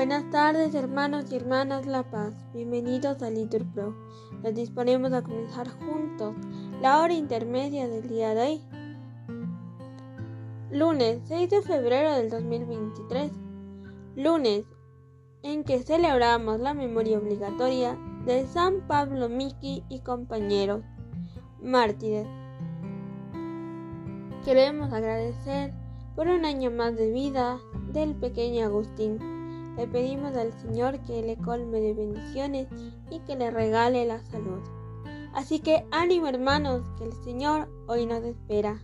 Buenas tardes hermanos y hermanas La Paz, bienvenidos a Litur Pro. Nos disponemos a comenzar juntos la hora intermedia del día de hoy. Lunes 6 de febrero del 2023. Lunes en que celebramos la memoria obligatoria de San Pablo Miki y compañeros mártires. Queremos agradecer por un año más de vida del pequeño Agustín le pedimos al Señor que le colme de bendiciones y que le regale la salud. Así que ánimo hermanos, que el Señor hoy nos espera.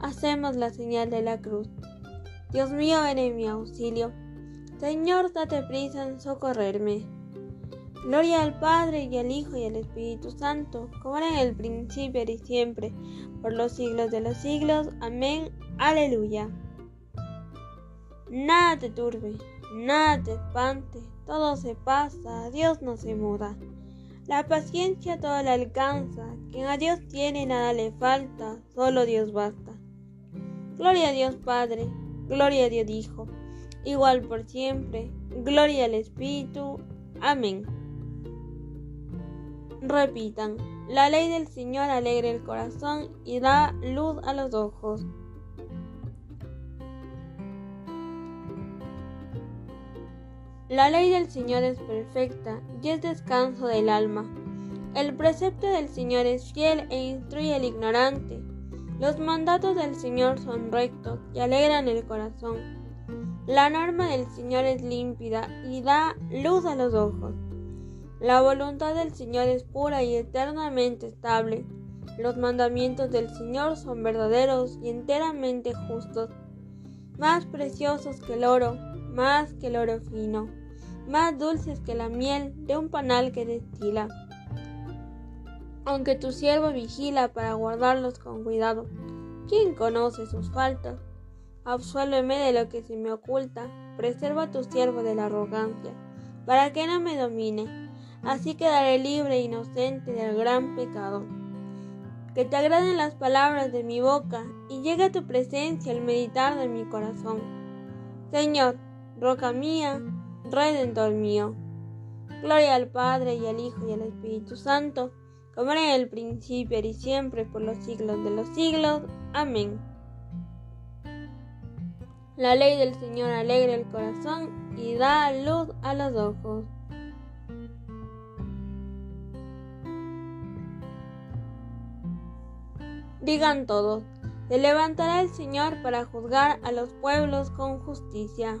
Hacemos la señal de la cruz. Dios mío, ven en mi auxilio. Señor, date prisa en socorrerme. Gloria al Padre y al Hijo y al Espíritu Santo, como era en el principio y siempre, por los siglos de los siglos. Amén. Aleluya. Nada te turbe, Nada te espante, todo se pasa, Dios no se muda. La paciencia todo la alcanza, quien a Dios tiene nada le falta, solo Dios basta. Gloria a Dios Padre, gloria a Dios Hijo, igual por siempre, gloria al Espíritu. Amén. Repitan, la ley del Señor alegra el corazón y da luz a los ojos. La ley del Señor es perfecta y es descanso del alma. El precepto del Señor es fiel e instruye al ignorante. Los mandatos del Señor son rectos y alegran el corazón. La norma del Señor es límpida y da luz a los ojos. La voluntad del Señor es pura y eternamente estable. Los mandamientos del Señor son verdaderos y enteramente justos, más preciosos que el oro, más que el oro fino, más dulces que la miel de un panal que destila. Aunque tu siervo vigila para guardarlos con cuidado, ¿quién conoce sus faltas? Absuélveme de lo que se me oculta, preserva a tu siervo de la arrogancia, para que no me domine, así quedaré libre e inocente del gran pecado. Que te agraden las palabras de mi boca y llegue a tu presencia el meditar de mi corazón. Señor, roca mía, redentor mío. Gloria al Padre y al Hijo y al Espíritu Santo, como era en el principio y siempre por los siglos de los siglos. Amén. La ley del Señor alegra el corazón y da luz a los ojos. Digan todos, se levantará el Señor para juzgar a los pueblos con justicia.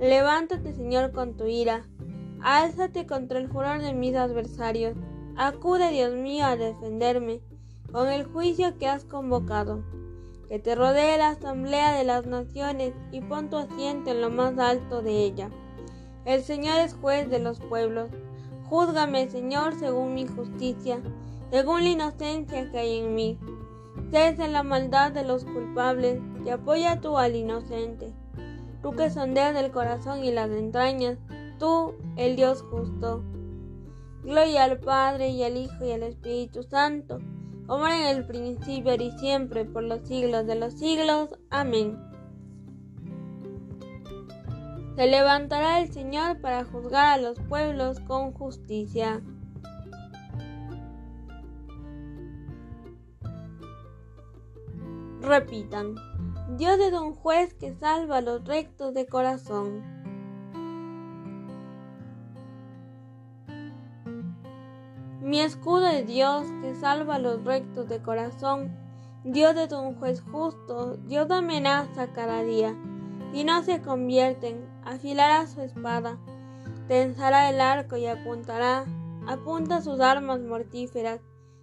Levántate, Señor, con tu ira. Álzate contra el furor de mis adversarios. Acude, Dios mío, a defenderme con el juicio que has convocado. Que te rodee la asamblea de las naciones y pon tu asiento en lo más alto de ella. El Señor es juez de los pueblos. Júzgame, Señor, según mi justicia, según la inocencia que hay en mí. Cese la maldad de los culpables y apoya tú al inocente tú que sondeas el corazón y las entrañas, tú, el Dios justo. Gloria al Padre y al Hijo y al Espíritu Santo, como era en el principio y siempre, por los siglos de los siglos. Amén. Se levantará el Señor para juzgar a los pueblos con justicia. Repitan. Dios es un juez que salva a los rectos de corazón. Mi escudo es Dios que salva a los rectos de corazón. Dios es un juez justo, Dios amenaza cada día. Si no se convierten, afilará su espada, tensará el arco y apuntará, apunta sus armas mortíferas,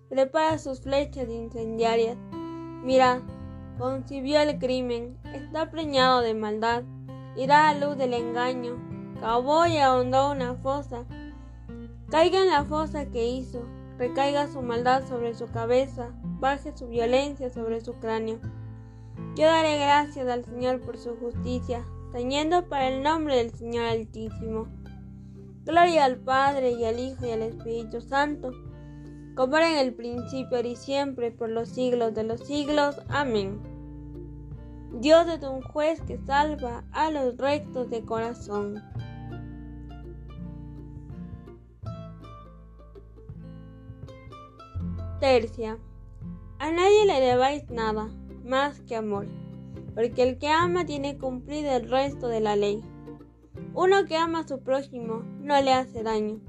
prepara sus flechas incendiarias. Mira, concibió el crimen, está preñado de maldad, irá a luz del engaño, cavó y ahondó una fosa, caiga en la fosa que hizo, recaiga su maldad sobre su cabeza, baje su violencia sobre su cráneo. Yo daré gracias al Señor por su justicia, tañendo para el nombre del Señor Altísimo. Gloria al Padre y al Hijo y al Espíritu Santo, como era en el principio y siempre, por los siglos de los siglos. Amén. Dios es un juez que salva a los rectos de corazón. Tercia. A nadie le debáis nada más que amor, porque el que ama tiene cumplido el resto de la ley. Uno que ama a su prójimo no le hace daño,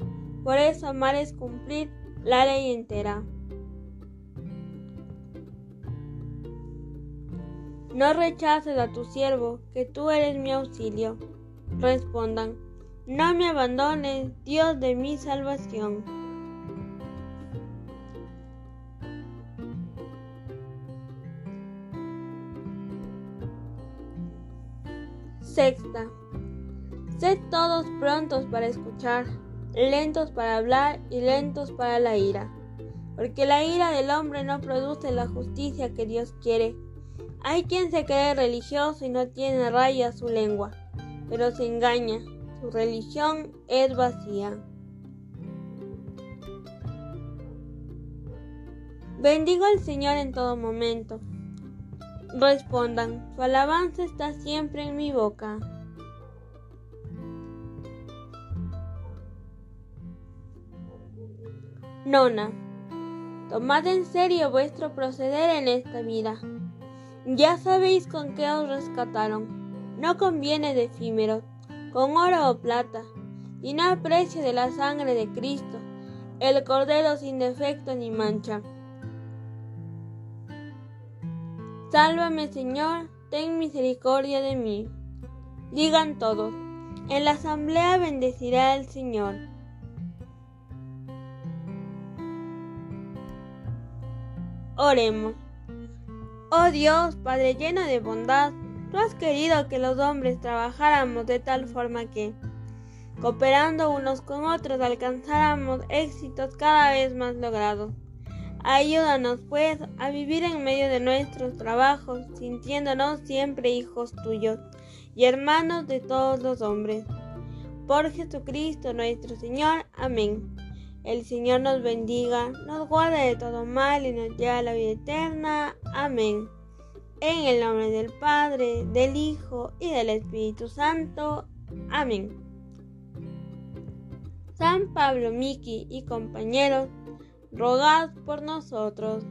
por eso amar es cumplir la ley entera. No rechaces a tu siervo, que tú eres mi auxilio. Respondan, no me abandones, Dios de mi salvación. Sexta. Sed todos prontos para escuchar, lentos para hablar y lentos para la ira, porque la ira del hombre no produce la justicia que Dios quiere. Hay quien se cree religioso y no tiene raya su lengua, pero se engaña, su religión es vacía. Bendigo al Señor en todo momento respondan, su alabanza está siempre en mi boca. Nona, tomad en serio vuestro proceder en esta vida. Ya sabéis con qué os rescataron. No conviene de efímeros, con oro o plata, y no aprecio de la sangre de Cristo, el cordero sin defecto ni mancha Sálvame, Señor, ten misericordia de mí. Digan todos, en la asamblea bendecirá al Señor. Oremos. Oh Dios, Padre lleno de bondad, tú has querido que los hombres trabajáramos de tal forma que, cooperando unos con otros, alcanzáramos éxitos cada vez más logrados. Ayúdanos, pues, a vivir en medio de nuestros trabajos, sintiéndonos siempre hijos tuyos y hermanos de todos los hombres. Por Jesucristo nuestro Señor. Amén. El Señor nos bendiga, nos guarde de todo mal y nos lleve a la vida eterna. Amén. En el nombre del Padre, del Hijo y del Espíritu Santo. Amén. San Pablo, Miki y compañeros rogad por nosotros.